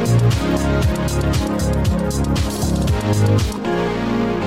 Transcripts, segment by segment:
Thank you.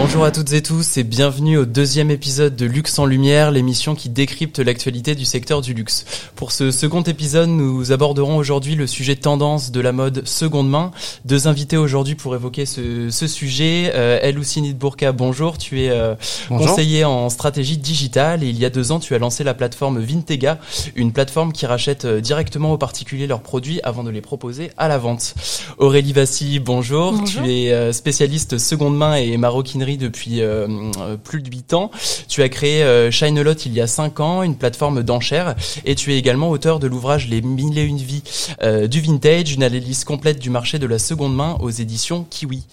Bonjour à toutes et tous et bienvenue au deuxième épisode de Luxe en Lumière, l'émission qui décrypte l'actualité du secteur du luxe. Pour ce second épisode, nous aborderons aujourd'hui le sujet tendance de la mode seconde main. Deux invités aujourd'hui pour évoquer ce, ce sujet. Euh, Eloucine Bourka, bonjour. Tu es euh, conseiller en stratégie digitale et il y a deux ans, tu as lancé la plateforme Vintega, une plateforme qui rachète euh, directement aux particuliers leurs produits avant de les proposer à la vente. Aurélie Vassy, bonjour. bonjour. Tu es euh, spécialiste seconde main et maroquinerie depuis euh, euh, plus de 8 ans. Tu as créé euh, Shine Lot il y a 5 ans, une plateforme d'enchères, et tu es également auteur de l'ouvrage Les mille et une vies du vintage, une analyse complète du marché de la seconde main aux éditions Kiwi.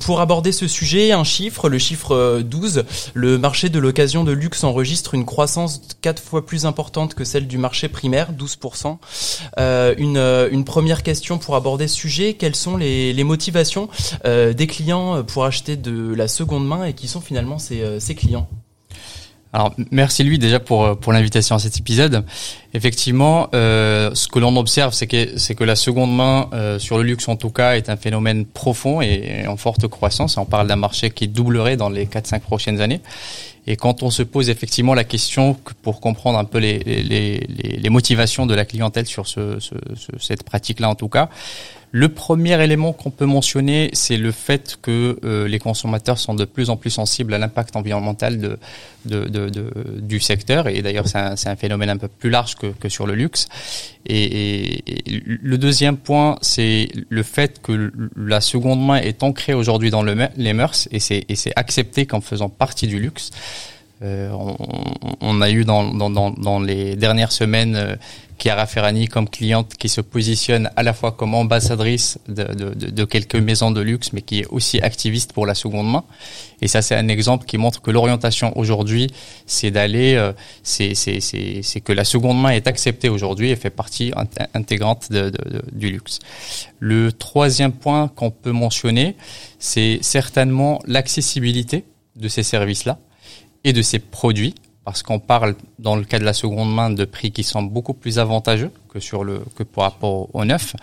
pour aborder ce sujet, un chiffre, le chiffre 12, le marché de l'occasion de luxe enregistre une croissance 4 fois plus importante que celle du marché primaire, 12%. une, première question pour aborder ce sujet, quelles sont les motivations des clients pour acheter de la seconde main et qui sont finalement ses, euh, clients alors merci lui déjà pour euh, pour l'invitation à cet épisode. Effectivement, euh, ce que l'on observe, c'est que c'est que la seconde main sur le luxe en tout cas est un phénomène profond et, en forte croissance. On parle d'un marché qui doublerait dans les 4-5 prochaines années. Et quand on se pose effectivement la question pour comprendre un peu les, les, motivations de la clientèle sur ce, cette pratique-là en tout cas, le premier élément qu'on peut mentionner, c'est le fait que euh, les consommateurs sont de plus en plus sensibles à l'impact environnemental du secteur. Et d'ailleurs, c'est un, phénomène un peu plus large que, sur le luxe. Et, le deuxième point, c'est le fait que la seconde main est ancrée aujourd'hui dans le, les mœurs et c'est accepté comme faisant partie du luxe. Euh, on, on, a eu dans, dans, dans, les dernières semaines euh, Chiara Ferrani comme cliente qui se positionne à la fois comme ambassadrice de, de, de, quelques maisons de luxe, mais qui est aussi activiste pour la seconde main. Et ça, c'est un exemple qui montre que l'orientation aujourd'hui, c'est d'aller, euh, c'est, que la seconde main est acceptée aujourd'hui et fait partie intégrante de, du luxe. Le troisième point qu'on peut mentionner, c'est certainement l'accessibilité de ces services-là et de ces produits parce qu'on parle dans le cas de la seconde main de prix qui sont beaucoup plus avantageux que sur le que par rapport au neuf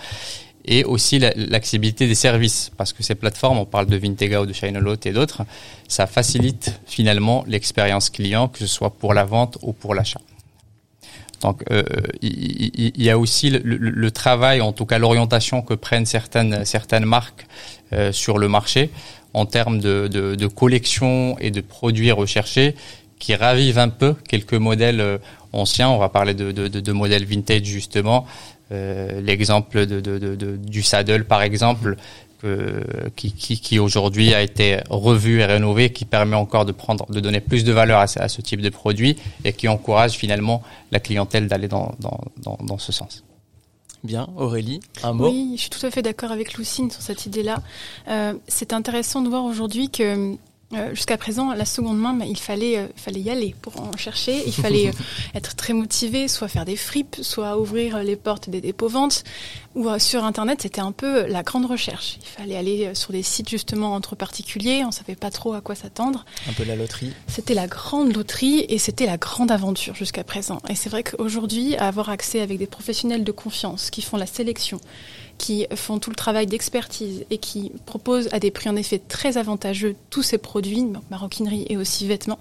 et aussi l'accessibilité des services parce que ces plateformes on parle de Vintega ou de Shinolot et d'autres ça facilite finalement l'expérience client que ce soit pour la vente ou pour l'achat. Donc euh, il, y, a aussi le, le, travail en tout cas l'orientation que prennent certaines certaines marques euh, sur le marché en termes de, de, collection et de produits recherchés qui ravive un peu quelques modèles euh, anciens. On va parler de, de, modèles vintage justement. Euh, L'exemple du saddle par exemple, qui, qui, qui aujourd'hui a été revu et rénové, qui permet encore de prendre, de donner plus de valeur à, ce type de produit et qui encourage finalement la clientèle d'aller dans, dans, dans ce sens. Bien, Aurélie, un mot Oui, je suis tout à fait d'accord avec Lucine sur cette idée-là. Euh, c'est intéressant de voir aujourd'hui que euh, jusqu'à présent, la seconde main, il fallait, euh, fallait y aller pour en chercher. Il fallait euh, être très motivé, soit faire des fripes, soit ouvrir les portes des dépôts-ventes. Ou sur Internet, c'était un peu la grande recherche. Il fallait aller sur des sites justement entre particuliers. On savait pas trop à quoi s'attendre. Un peu la loterie. C'était la grande loterie et c'était la grande aventure jusqu'à présent. Et c'est vrai qu'aujourd'hui, avoir accès avec des professionnels de confiance qui font la sélection, qui font tout le travail d'expertise et qui proposent à des prix en effet très avantageux tous ces produits, maroquinerie et aussi vêtements,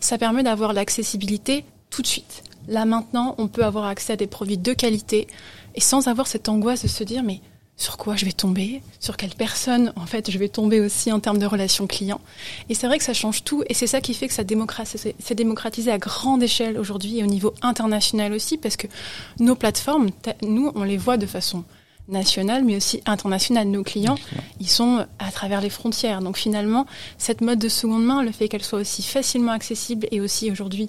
ça permet d'avoir l'accessibilité tout de suite. Là maintenant, on peut avoir accès à des produits de qualité et sans avoir cette angoisse de se dire mais sur quoi je vais tomber, sur quelle personne en fait je vais tomber aussi en termes de relations clients? Et c'est vrai que ça change tout et c'est ça qui fait que ça c'est démocratisé à grande échelle aujourd'hui et au niveau international aussi parce que nos plateformes, nous on les voit de façon nationale, mais aussi internationale. Nos clients, ils sont à travers les frontières. Donc finalement, cette mode de seconde main, le fait qu'elle soit aussi facilement accessible et aussi aujourd'hui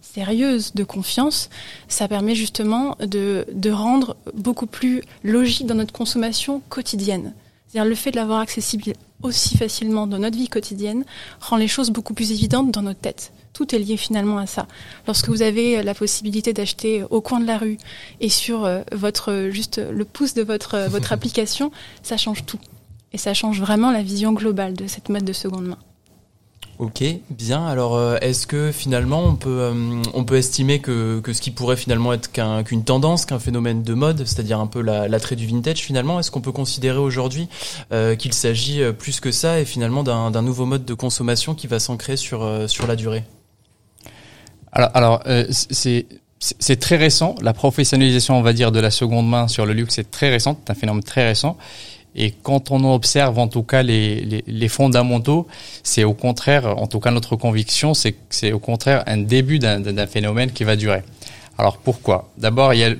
sérieuse de confiance, ça permet justement de, de rendre beaucoup plus logique dans notre consommation quotidienne. C'est-à-dire le fait de l'avoir accessible aussi facilement dans notre vie quotidienne rend les choses beaucoup plus évidentes dans notre tête tout est lié finalement à ça. Lorsque vous avez la possibilité d'acheter au coin de la rue et sur euh, votre juste le pouce de votre euh, votre application, ça change tout. Et ça change vraiment la vision globale de cette mode de seconde main. Ok, bien. Alors, euh, est-ce que finalement on peut euh, on peut estimer que, que ce qui pourrait finalement être qu'une tendance, qu'un phénomène de mode, c'est-à-dire un peu l'attrait du vintage finalement, est-ce qu'on peut considérer aujourd'hui euh, qu'il s'agit plus que ça et finalement d'un nouveau mode de consommation qui va s'ancrer sur sur la durée? Alors, alors c'est c'est très récent. La professionnalisation, on va dire, de la seconde main sur le luxe, c'est très récent. C'est un phénomène très récent. Et quand on observe en tout cas les, les, les fondamentaux, c'est au contraire, en tout cas notre conviction, c'est que c'est au contraire un début d'un phénomène qui va durer. Alors pourquoi? D'abord, il y a,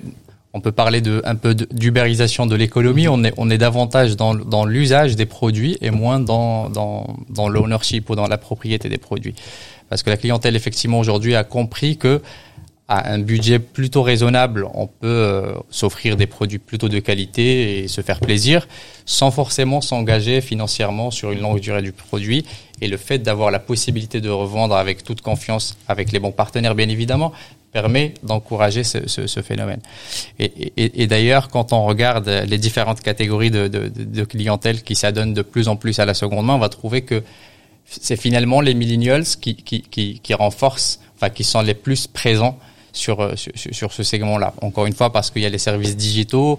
on peut parler de un peu d'ubérisation de l'économie. On est, on est davantage dans, dans l'usage des produits et moins dans, dans, dans l'ownership ou dans la propriété des produits. Parce que la clientèle, effectivement, aujourd'hui a compris que à un budget plutôt raisonnable, on peut euh, s'offrir des produits plutôt de qualité et se faire plaisir sans forcément s'engager financièrement sur une longue durée du produit. Et le fait d'avoir la possibilité de revendre avec toute confiance, avec les bons partenaires bien évidemment, permet d'encourager ce, phénomène. Et, d'ailleurs, quand on regarde les différentes catégories de, de, clientèle qui s'adonnent de plus en plus à la seconde main, on va trouver que c'est finalement les millennials qui renforcent, enfin qui sont les plus présents euh, sur, sur, ce segment-là. Encore une fois, parce qu'il y a les services digitaux,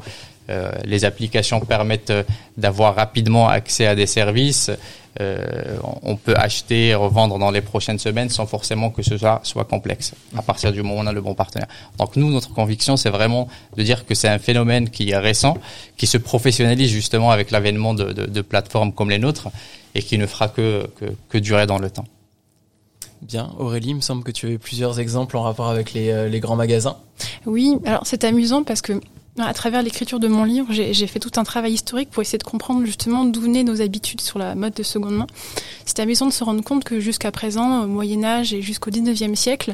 euh, les applications permettent euh, d'avoir rapidement accès à des services. Euh, on peut acheter et revendre dans les prochaines semaines sans forcément que ce soit, soit complexe, à partir du moment où on a le bon partenaire. Donc nous, notre conviction, c'est vraiment de dire que c'est un phénomène qui est récent, qui se professionnalise justement avec l'avènement de, de, de, plateformes comme les nôtres et qui ne fera que, que, que durer dans le temps. Bien, Aurélie, il me semble que tu avais plusieurs exemples en rapport avec les, euh, les grands magasins. Oui, alors c'est amusant parce que à travers l'écriture de mon livre, j'ai fait tout un travail historique pour essayer de comprendre justement d'où venaient nos habitudes sur la mode de seconde main. C'est amusant de se rendre compte que jusqu'à présent, au Moyen Âge et jusqu'au 19e siècle,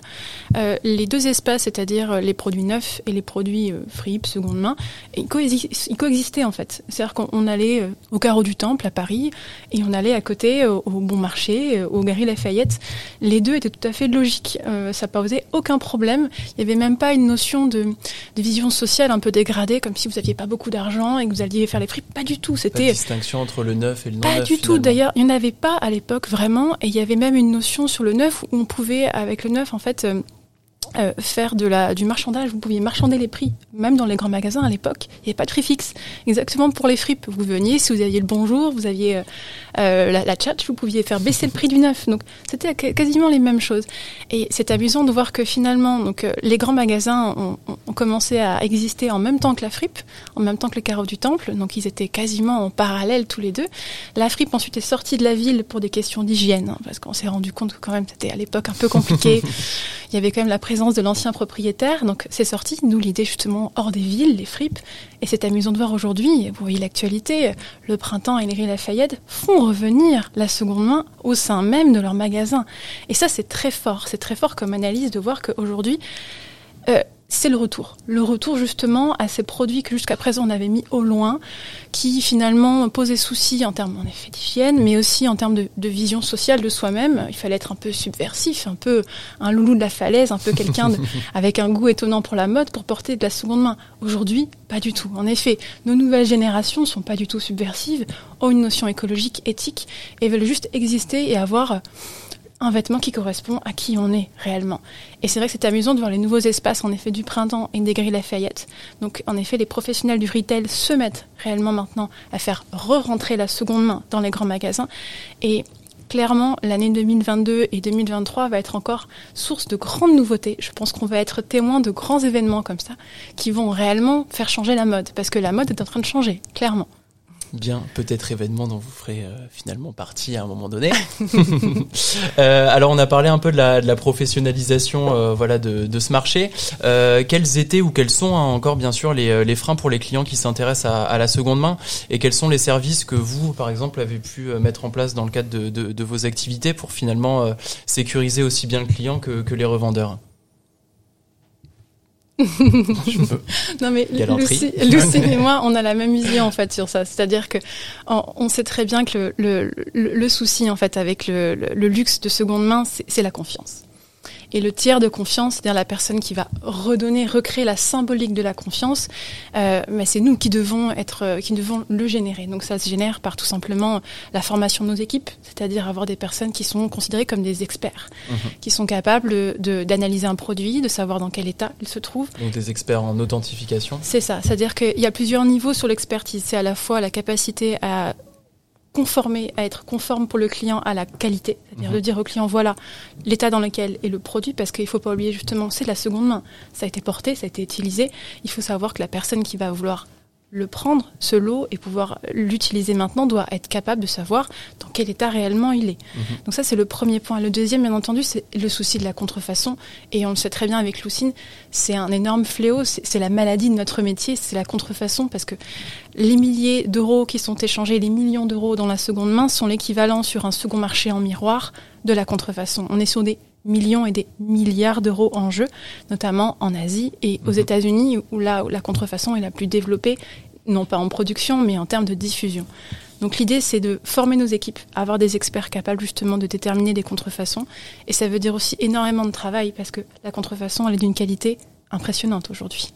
euh, les deux espaces, c'est-à-dire les produits neufs et les produits euh, fripes, seconde main, ils, coexistaient en fait. C'est-à-dire qu'on allait euh, au carreau du Temple à Paris et on allait à côté au, Bon Marché, euh, au Gary Lafayette. Les deux étaient tout à fait logiques. Euh, ça posait aucun problème. Il n'y avait même pas une notion de, de vision sociale un peu dégradée comme si vous aviez pas beaucoup d'argent et que vous alliez faire les prix. Pas du tout. C'était distinction entre le neuf et le non Pas du tout. D'ailleurs, il n'y en avait pas à l'époque vraiment, et il y avait même une notion sur le neuf où on pouvait, avec le neuf, en fait. Euh, euh, faire de la, du marchandage, vous pouviez marchander les prix, même dans les grands magasins à l'époque, il n'y avait pas de prix fixe. Exactement pour les fripes, vous veniez, si vous aviez le bonjour, vous aviez euh, euh la, la chat, vous pouviez faire baisser le prix du neuf. Donc c'était quasiment les mêmes choses. Et c'est amusant de voir que finalement, donc euh, les grands magasins ont, ont, commencé à exister en même temps que la fripe, en même temps que les carreaux du temple, donc ils étaient quasiment en parallèle tous les deux. La fripe ensuite est sortie de la ville pour des questions d'hygiène, hein, parce qu'on s'est rendu compte que quand même c'était à l'époque un peu compliqué. il y avait quand même la présence de l'ancien propriétaire. Donc c'est sorti, nous, l'idée justement hors des villes, les fripes. Et c'est amusant de voir aujourd'hui, vous voyez l'actualité, le printemps et Lafayette font revenir la seconde main au sein même de leur magasin. Et ça, c'est très fort. C'est très fort comme analyse de voir qu'aujourd'hui, euh, c'est le retour. Le retour justement à ces produits que jusqu'à présent on avait mis au loin, qui finalement posaient souci en termes en effet d'hygiène, mais aussi en termes de, de vision sociale de soi-même. Il fallait être un peu subversif, un peu un loulou de la falaise, un peu quelqu'un avec un goût étonnant pour la mode pour porter de la seconde main. Aujourd'hui, pas du tout. En effet, nos nouvelles générations sont pas du tout subversives, ont une notion écologique, éthique, et veulent juste exister et avoir un vêtement qui correspond à qui on est réellement. Et c'est vrai que c'est amusant de voir les nouveaux espaces, en effet, du printemps et des grilles Lafayette. Donc, en effet, les professionnels du retail se mettent réellement maintenant à faire re-rentrer la seconde main dans les grands magasins. Et clairement, l'année 2022 et 2023 va être encore source de grandes nouveautés. Je pense qu'on va être témoin de grands événements comme ça qui vont réellement faire changer la mode. Parce que la mode est en train de changer, clairement. Bien, peut-être événement dont vous ferez euh, finalement partie à un moment donné. euh, alors on a parlé un peu de la, de la professionnalisation, euh, voilà, de, de, ce marché. Euh, quels étaient ou quels sont hein, encore bien sûr les, les, freins pour les clients qui s'intéressent à, à, la seconde main et quels sont les services que vous, par exemple, avez pu mettre en place dans le cadre de, de, de vos activités pour finalement sécuriser aussi bien le client que, que les revendeurs? Non mais Lucie, Lucie, et moi, on a la même vision en fait sur ça. C'est-à-dire que on, sait très bien que le, le, le, souci en fait avec le, le luxe de seconde main, c'est la confiance. Et le tiers de confiance, c'est-à-dire la personne qui va redonner, recréer la symbolique de la confiance, euh, mais c'est nous qui devons être, euh, qui devons le générer. Donc ça se génère par tout simplement la formation de nos équipes, c'est-à-dire avoir des personnes qui sont considérées comme des experts, mhm. qui sont capables d'analyser un produit, de savoir dans quel état il se trouve. Donc des experts en authentification. C'est ça, c'est-à-dire qu'il y a plusieurs niveaux sur l'expertise. C'est à la fois la capacité à conformer, à être conforme pour le client à la qualité. C'est-à-dire de mhm. dire au client, voilà l'état dans lequel est le produit, parce qu'il ne faut pas oublier justement, c'est la seconde main. Ça a été porté, ça a été utilisé. Il faut savoir que la personne qui va vouloir le prendre, ce lot, et pouvoir l'utiliser maintenant, doit être capable de savoir dans quel état réellement il est. Mhm. Donc ça, c'est le premier point. Le deuxième, bien entendu, c'est le souci de la contrefaçon. Et on le sait très bien avec Lucine, c'est un énorme fléau, c'est la maladie de notre métier, c'est la contrefaçon, parce que les milliers d'euros qui sont échangés, les millions d'euros dans la seconde main sont l'équivalent sur un second marché en miroir de la contrefaçon. On est sur des millions et des milliards d'euros en jeu, notamment en Asie et aux mhm. États-Unis, où là où la contrefaçon est la plus développée, non pas en production, mais en termes de diffusion. Donc l'idée, c'est de former nos équipes, avoir des experts capables justement de déterminer des contrefaçons. Et ça veut dire aussi énormément de travail, parce que la contrefaçon, elle est d'une qualité impressionnante aujourd'hui.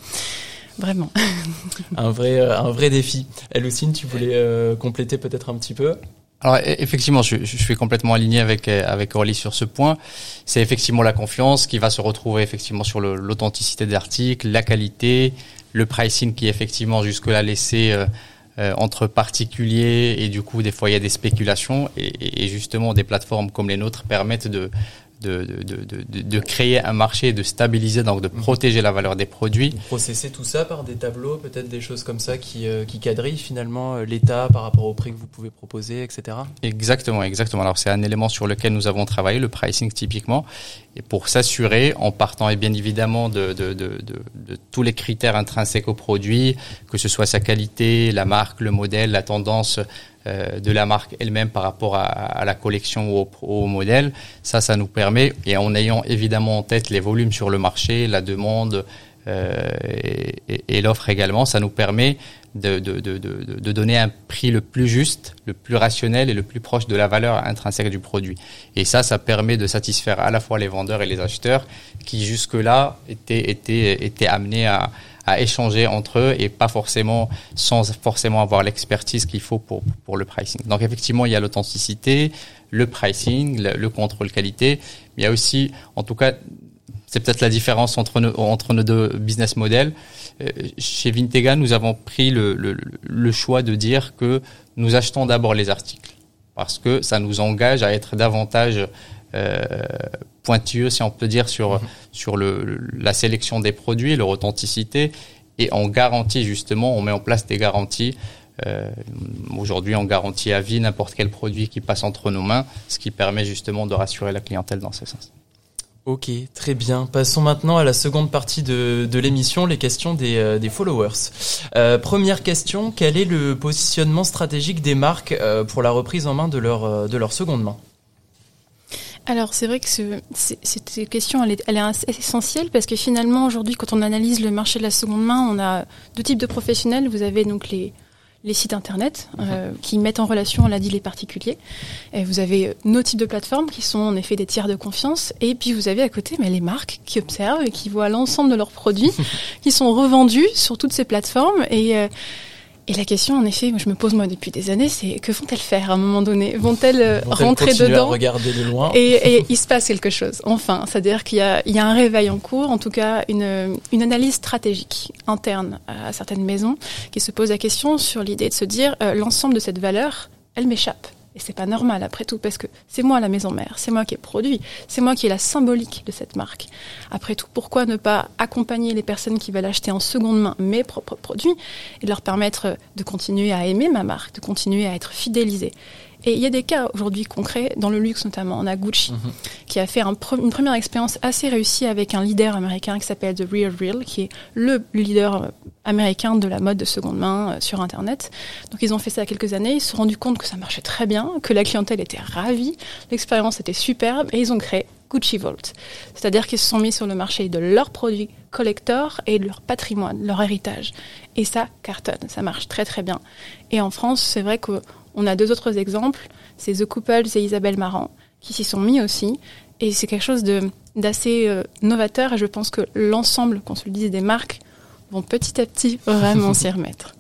Vraiment. un vrai, euh, un vrai défi. Lucine, tu voulais euh, compléter peut-être un petit peu? Alors e-, effectivement, je, suis complètement aligné avec euh, avec Aurélie sur ce point. C'est effectivement la confiance qui va se retrouver effectivement sur l'authenticité des articles, la qualité, le pricing qui effectivement jusque-là laissé euh, euh, entre particuliers et du coup des fois il y a des spéculations et, et justement des plateformes comme les nôtres permettent de de, de, de, de, créer un marché, de stabiliser, donc de mhm. protéger la valeur des produits. Vous processez tout ça par des tableaux, peut-être des choses comme ça qui, euh, qui quadrillent finalement euh, l'état par rapport au prix que vous pouvez proposer, etc. Exactement, exactement. Alors c'est un élément sur lequel nous avons travaillé, le pricing typiquement, et pour s'assurer, en partant et bien évidemment de, de, de, de, tous les critères intrinsèques au produit, que ce soit sa qualité, la marque, le modèle, la tendance, de la marque elle-même par rapport à, la collection ou au, modèle. Ça, ça nous permet, et en ayant évidemment en tête les volumes sur le marché, la demande euh, et, l'offre également, ça nous permet de, de, donner un prix le plus juste, le plus rationnel et le plus proche de la valeur intrinsèque du produit. Et ça, ça permet de satisfaire à la fois les vendeurs et les acheteurs qui jusque-là étaient, étaient, étaient amenés à, à échanger entre eux et pas forcément sans forcément avoir l'expertise qu'il faut pour pour le pricing. Donc effectivement, il y a l'authenticité, le pricing, le, contrôle qualité, mais il y a aussi, en tout cas, c'est peut-être la différence entre nos, entre nos deux business models. Euh, chez Vintega, nous avons pris le, le, le choix de dire que nous achetons d'abord les articles parce que ça nous engage à être davantage pointueux, si on peut dire, sur, mhm. sur le, la sélection des produits, leur authenticité. Et on garantit justement, on met en place des garanties. Euh, Aujourd'hui, on garantit à vie n'importe quel produit qui passe entre nos mains, ce qui permet justement de rassurer la clientèle dans ce sens. Ok, très bien. Passons maintenant à la seconde partie de, de l'émission, les questions des, euh, des followers. Euh, première question, quel est le positionnement stratégique des marques euh, pour la reprise en main de leur, euh, de leur seconde main? Alors c'est vrai que ce, cette question elle est, elle est essentielle parce que finalement aujourd'hui quand on analyse le marché de la seconde main, on a deux types de professionnels. Vous avez donc les, les sites internet euh, mhm. qui mettent en relation, on l'a dit, les particuliers. Et vous avez nos types de plateformes qui sont en effet des tiers de confiance. Et puis vous avez à côté mais les marques qui observent et qui voient l'ensemble de leurs produits qui sont revendus sur toutes ces plateformes. Et euh, et la question, en effet, je me pose moi depuis des années, c'est que vont-elles faire à un moment donné? Vont-elles euh, rentrer dedans à regarder de loin? Et, et, il se passe quelque chose. Enfin, c'est-à-dire qu'il y a, il y a un réveil en cours, en tout cas une, une analyse stratégique interne à certaines maisons qui se pose la question sur l'idée de se dire euh, l'ensemble de cette valeur, elle m'échappe. Et c'est pas normal après tout, parce que c'est moi la maison mère, c'est moi qui ai produit, c'est moi qui ai la symbolique de cette marque. Après tout, pourquoi ne pas accompagner les personnes qui veulent acheter en seconde main mes propres produits et leur permettre de continuer à aimer ma marque, de continuer à être fidélisés et il y a des cas aujourd'hui concrets, dans le luxe notamment. On a Gucci, mhm. qui a fait un une première expérience assez réussie avec un leader américain qui s'appelle The Real Real, qui est le leader américain de la mode de seconde main euh, sur Internet. Donc ils ont fait ça il y a quelques années, ils se sont rendus compte que ça marchait très bien, que la clientèle était ravie, l'expérience était superbe, et ils ont créé Gucci Vault. C'est-à-dire qu'ils se sont mis sur le marché de leurs produits collector et de leur patrimoine, leur héritage. Et ça cartonne, ça marche très très bien. Et en France, c'est vrai que on a deux autres exemples, c'est The Couples et Isabelle Marant, qui s'y sont mis aussi. Et c'est quelque chose d'assez novateur et je pense que l'ensemble, qu'on se le dise, des marques vont petit à petit vraiment s'y remettre.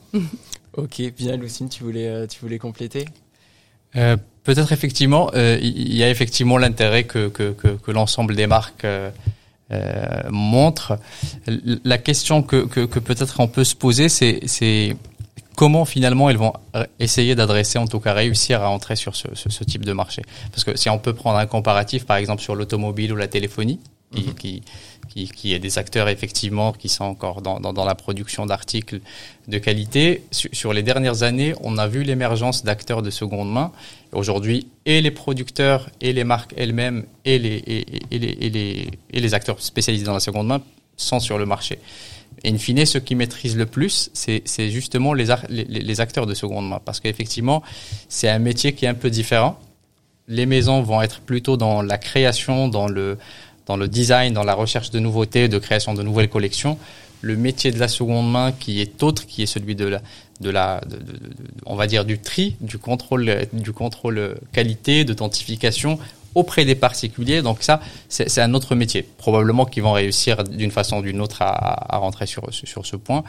ok, bien Lucine, tu voulais, tu voulais compléter? Peut-être effectivement, il y a effectivement l'intérêt que, que, que, que l'ensemble des marques euh, montre. La question que, que, que peut-être on peut se poser, c'est comment finalement ils vont essayer d'adresser, en tout cas réussir à entrer sur ce, ce, ce, type de marché? Parce que si on peut prendre un comparatif, par exemple sur l'automobile ou la téléphonie, qui, qui, qui, qui, est des acteurs effectivement qui sont encore dans, la production d'articles de qualité. Sur, les dernières années, on a vu l'émergence d'acteurs de seconde main. Aujourd'hui, et les producteurs et les marques elles-mêmes et les, et, et, les, et, les, et les acteurs spécialisés dans la seconde main sont sur le marché. Et in fine, ceux qui maîtrisent le plus, c'est justement les, les, acteurs de seconde main. Parce qu'effectivement, c'est un métier qui est un peu différent. Les maisons vont être plutôt dans la création, dans le, dans le design, dans la recherche de nouveautés, de création de nouvelles collections. Le métier de la seconde main qui est autre, qui est celui de la, de la, de, de, on va dire du tri, du contrôle, du contrôle qualité, d'authentification auprès des particuliers. Donc ça, c'est un autre métier. Probablement qu'ils vont réussir d'une façon ou d'une autre à, à, rentrer sur, sur ce point.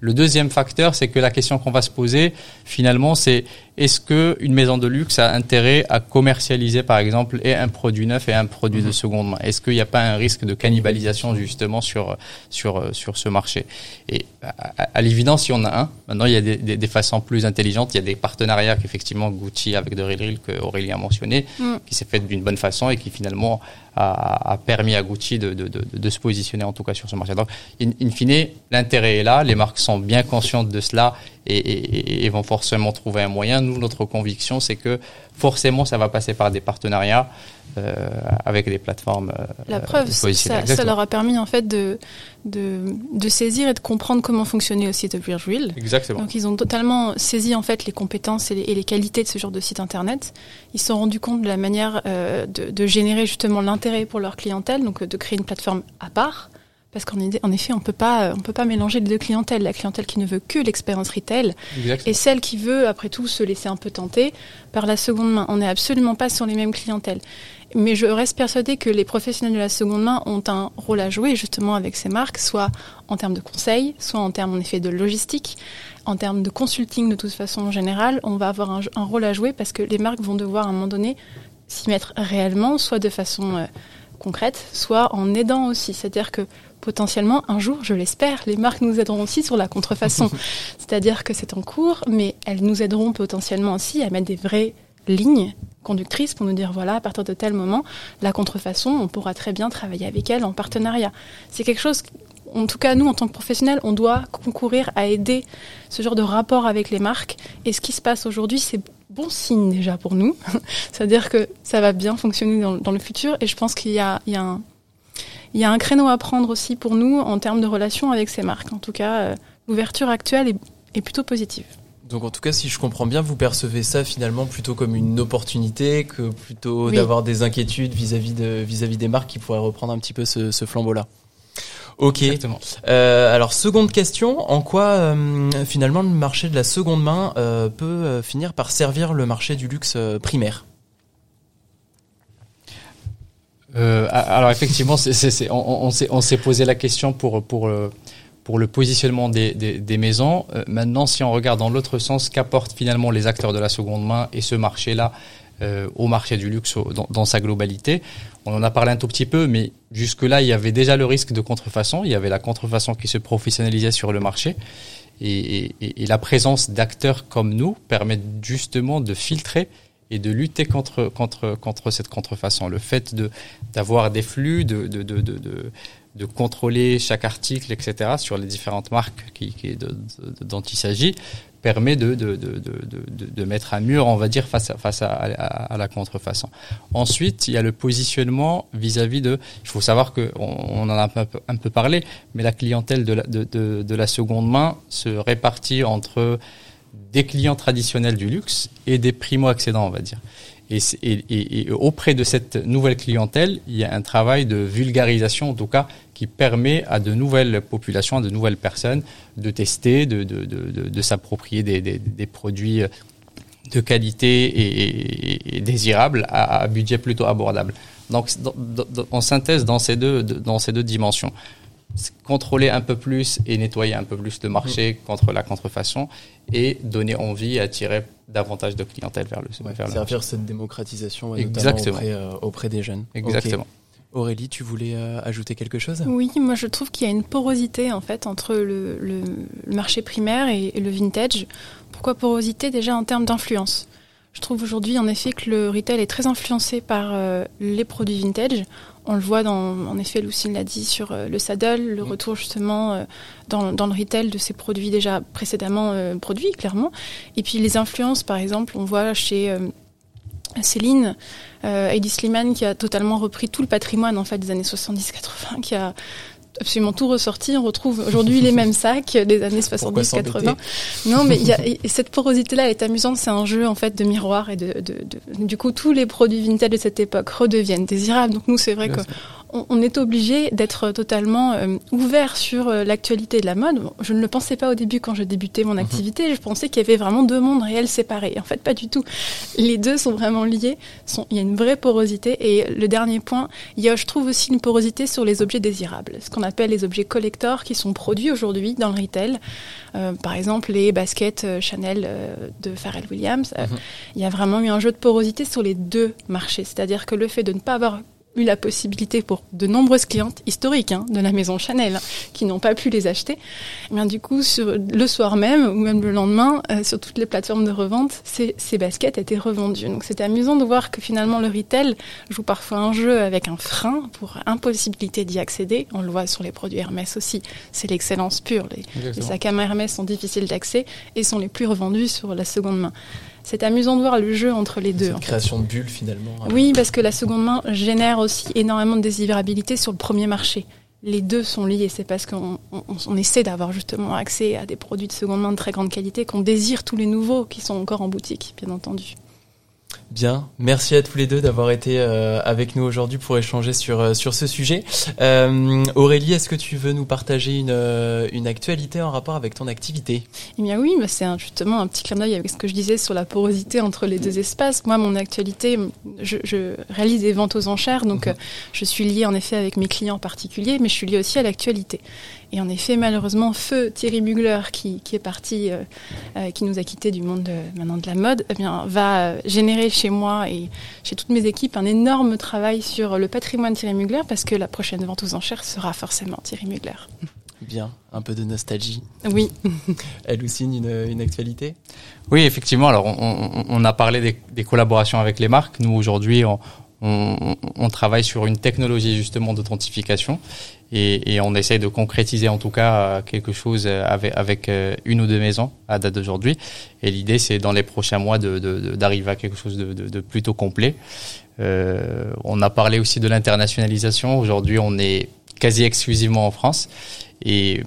Le deuxième facteur, c'est que la question qu'on va se poser, finalement, c'est est-ce que une maison de luxe a intérêt à commercialiser, par exemple, et un produit neuf et un produit de mhm. seconde main? Est-ce qu'il n'y a pas un risque de cannibalisation justement sur sur sur ce marché? Et à, à l'évidence, il y en a un. Maintenant, il y a des, des, des, façons plus intelligentes. Il y a des partenariats qu'effectivement Gucci avec The Real que Aurélien a mentionné, mm. qui s'est fait d'une bonne façon et qui finalement a, a permis à Gucci de, de, de, de, se positionner en tout cas sur ce marché. Donc, in, in fine, l'intérêt est là. Les marques sont bien conscientes de cela et, et, et, vont forcément trouver un moyen. Nous, notre conviction, c'est que forcément, ça va passer par des partenariats euh, avec des plateformes. Euh, La preuve, ça, ça, leur a permis en fait de, de, de, saisir et de comprendre comment fonctionnait aussi The Real Exactement. Donc, ils ont totalement saisi en fait les compétences et les, et les qualités de ce genre de site internet. Ils se sont rendus compte de la manière euh, de, de générer justement l'intérêt pour leur clientèle, donc de créer une plateforme à part parce qu'en en effet, on peut pas, on peut pas mélanger les deux clientèles. La clientèle qui ne veut que l'expérience retail Exactement. et celle qui veut, après tout, se laisser un peu tenter par la seconde main. On n'est absolument pas sur les mêmes clientèles. Mais je reste persuadée que les professionnels de la seconde main ont un rôle à jouer justement avec ces marques, soit en termes de conseil, soit en termes en effet de logistique, en termes de consulting de toute façon en général. On va avoir un, un rôle à jouer parce que les marques vont devoir à un moment donné s'y mettre réellement, soit de façon euh, concrète, soit en aidant aussi. C'est-à-dire que potentiellement, un jour, je l'espère, les marques nous aideront aussi sur la contrefaçon. C'est-à-dire que c'est en cours, mais elles nous aideront potentiellement aussi à mettre des vraies lignes conductrices pour nous dire voilà, à partir de tel moment, la contrefaçon, on pourra très bien travailler avec elles en partenariat. C'est quelque chose en tout cas, nous, en tant que professionnels, on doit concourir à aider ce genre de rapport avec les marques. Et ce qui se passe aujourd'hui, c'est bon signe déjà pour nous. C'est-à-dire que ça va bien fonctionner dans, dans, le futur. Et je pense qu'il y a, il y a un, il y a un créneau à prendre aussi pour nous en termes de relation avec ces marques. En tout cas, euh, l'ouverture actuelle est, est, plutôt positive. Donc en tout cas, si je comprends bien, vous percevez ça finalement plutôt comme une opportunité que plutôt oui. d'avoir des inquiétudes vis-à-vis de vis-à-vis des marques qui pourraient reprendre un petit peu ce, ce flambeau-là. Ok. Euh, alors seconde question, en quoi euh, finalement le marché de la seconde main euh, peut euh, finir par servir le marché du luxe euh, primaire? Euh, alors effectivement, c est, c on, s'est posé la question pour pour euh, pour le positionnement des, des, des maisons. Euh, maintenant, si on regarde dans l'autre sens, qu'apportent finalement les acteurs de la seconde main et ce marché-là euh, au marché du luxe dans, dans, sa globalité? On en a parlé un tout petit peu, mais jusque-là, il y avait déjà le risque de contrefaçon. Il y avait la contrefaçon qui se professionnalisait sur le marché. Et, et, et la présence d'acteurs comme nous permet justement de filtrer et de lutter contre contre contre cette contrefaçon. Le fait de d'avoir des flux, de de, de de, de contrôler chaque article, etc. sur les différentes marques qui, qui de, dont il s'agit permet de, de, de, de, mettre un mur, on va dire, face à, face à, à, la contrefaçon. Ensuite, il y a le positionnement vis-à-vis -vis de... Il faut savoir qu'on on en a un peu, un peu parlé, mais la clientèle de la, de, de la seconde main se répartit entre des clients traditionnels du luxe et des primo-accédants, on va dire. Et, auprès de cette nouvelle clientèle, il y a un travail de vulgarisation, en tout cas, qui permet à de nouvelles populations, à de nouvelles personnes de tester, de, de, de, de s'approprier des, des, produits de qualité et, et désirables à, à budget plutôt abordable. Donc, en synthèse, dans ces deux, dans ces deux dimensions, contrôler un peu plus et nettoyer un peu plus le marché mmh. contre la contrefaçon et donner envie, attirer davantage de clientèle vers le, ouais, vers servir cette démocratisation Exactement. Auprès, euh, auprès, des jeunes. Exactement. Aurélie, tu voulais euh, ajouter quelque chose? Oui, moi je trouve qu'il y a une porosité en fait entre le, le, marché primaire et, le vintage. Pourquoi porosité? Déjà en termes d'influence. Je trouve aujourd'hui en effet que le retail est très influencé par euh, les produits vintage. On le voit dans, en effet, Lucille l'a dit sur euh, le saddle, le mm. retour justement dans, dans, le retail de ces produits déjà précédemment produits, clairement. Et puis les influences, par exemple, on voit chez Céline, euh, Heidi Slimane qui a totalement repris tout le patrimoine en fait des années 70-80, qui a absolument tout ressorti. On retrouve aujourd'hui les mêmes sacs des années 70-80. Non, mais y a, cette porosité-là est amusante. C'est un jeu en fait de miroir et de, de, de, du coup tous les produits vintage de cette époque redeviennent désirables. Donc nous, c'est vrai que on, est obligé d'être totalement euh, ouvert sur euh, l'actualité de la mode. Je ne le pensais pas au début quand je débutais mon mhm. activité. Je pensais qu'il y avait vraiment deux mondes réels séparés. En fait, pas du tout. Les deux sont vraiment liés. il y a une vraie porosité. Et le dernier point, il y a, je trouve aussi une porosité sur les objets désirables, ce qu'on appelle les objets collectors qui sont produits aujourd'hui dans le retail. Euh, par exemple, les baskets Chanel de Pharrell Williams. Mhm. Il y a vraiment eu un jeu de porosité sur les deux marchés. C'est-à-dire que le fait de ne pas avoir eu la possibilité pour de nombreuses clientes historiques hein, de la maison Chanel qui n'ont pas pu les acheter. Et eh bien du coup, sur, le soir même ou même le lendemain, euh, sur toutes les plateformes de revente, ces, ces baskets étaient revendues. Donc c'était amusant de voir que finalement le retail joue parfois un jeu avec un frein pour impossibilité d'y accéder. On le voit sur les produits Hermès aussi. C'est l'excellence pure. Les, les sacs à main Hermès sont difficiles d'accès et sont les plus revendus sur la seconde main c'est amusant de voir le jeu entre les deux. Une création de bulles finalement. Oui, parce que la seconde main génère aussi énormément de désirabilité sur le premier marché. Les deux sont liés. C'est parce qu'on essaie d'avoir justement accès à des produits de seconde main de très grande qualité qu'on désire tous les nouveaux qui sont encore en boutique, bien entendu. Bien, merci à tous les deux d'avoir été euh, avec nous aujourd'hui pour échanger sur euh, sur ce sujet. Euh, Aurélie, est-ce que tu veux nous partager une une actualité en rapport avec ton activité? Eh bien oui, bah c'est justement un petit clin d'œil avec ce que je disais sur la porosité entre les deux espaces. Moi, mon actualité, je, je réalise des ventes aux enchères, donc mhm. je suis liée en effet avec mes clients particuliers, mais je suis liée aussi à l'actualité. Et en effet, malheureusement, feu Thierry Mugler, qui, qui est parti, euh, euh, qui nous a quitté du monde de, maintenant de la mode, eh bien, va générer chez moi et chez toutes mes équipes un énorme travail sur le patrimoine Thierry Mugler, parce que la prochaine vente aux enchères sera forcément Thierry Mugler. Bien, un peu de nostalgie. Oui. Elle aussi une, une actualité? Oui, effectivement. Alors, on, on a parlé des, des, collaborations avec les marques. Nous, aujourd'hui, on, on, on, travaille sur une technologie justement d'authentification et, et, on essaye de concrétiser en tout cas euh, quelque chose avec, avec euh, une ou deux maisons à date d'aujourd'hui. Et l'idée, c'est dans les prochains mois d'arriver de, de, à quelque chose de, de plutôt complet. Euh, on a parlé aussi de l'internationalisation. Aujourd'hui, on est quasi exclusivement en France et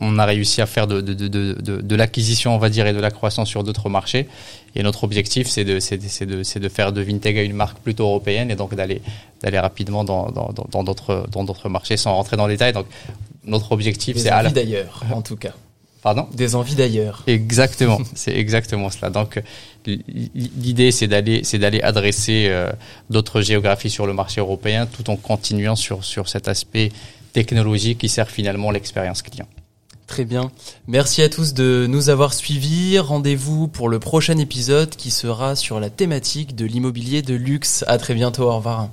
on, a réussi à faire de, de, de, de, l'acquisition, on va dire, et de la croissance sur d'autres marchés. Et notre objectif, c'est de, faire de Vintega une marque plutôt européenne et donc d'aller, rapidement dans, d'autres, dans marchés sans rentrer dans les détails. Donc, notre objectif, c'est à la... d'ailleurs, en tout cas. Pardon? Des envies d'ailleurs. Exactement, c'est exactement cela. Donc l'idée c'est d'aller c'est d'aller adresser euh, d'autres géographies sur le marché européen tout en continuant sur sur cet aspect technologie qui sert finalement l'expérience client. Très bien. Merci à tous de nous avoir suivis. Rendez-vous pour le prochain épisode qui sera sur la thématique de l'immobilier de luxe. À très bientôt. Au revoir.